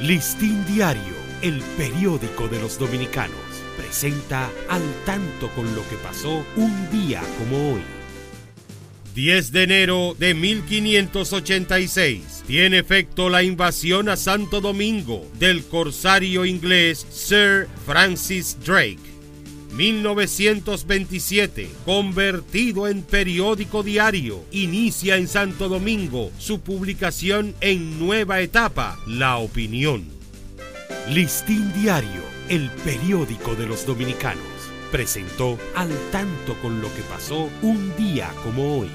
Listín Diario, el periódico de los dominicanos, presenta al tanto con lo que pasó un día como hoy. 10 de enero de 1586 tiene efecto la invasión a Santo Domingo del corsario inglés Sir Francis Drake. 1927, convertido en periódico diario, inicia en Santo Domingo su publicación en nueva etapa, La Opinión. Listín Diario, el periódico de los dominicanos, presentó al tanto con lo que pasó un día como hoy.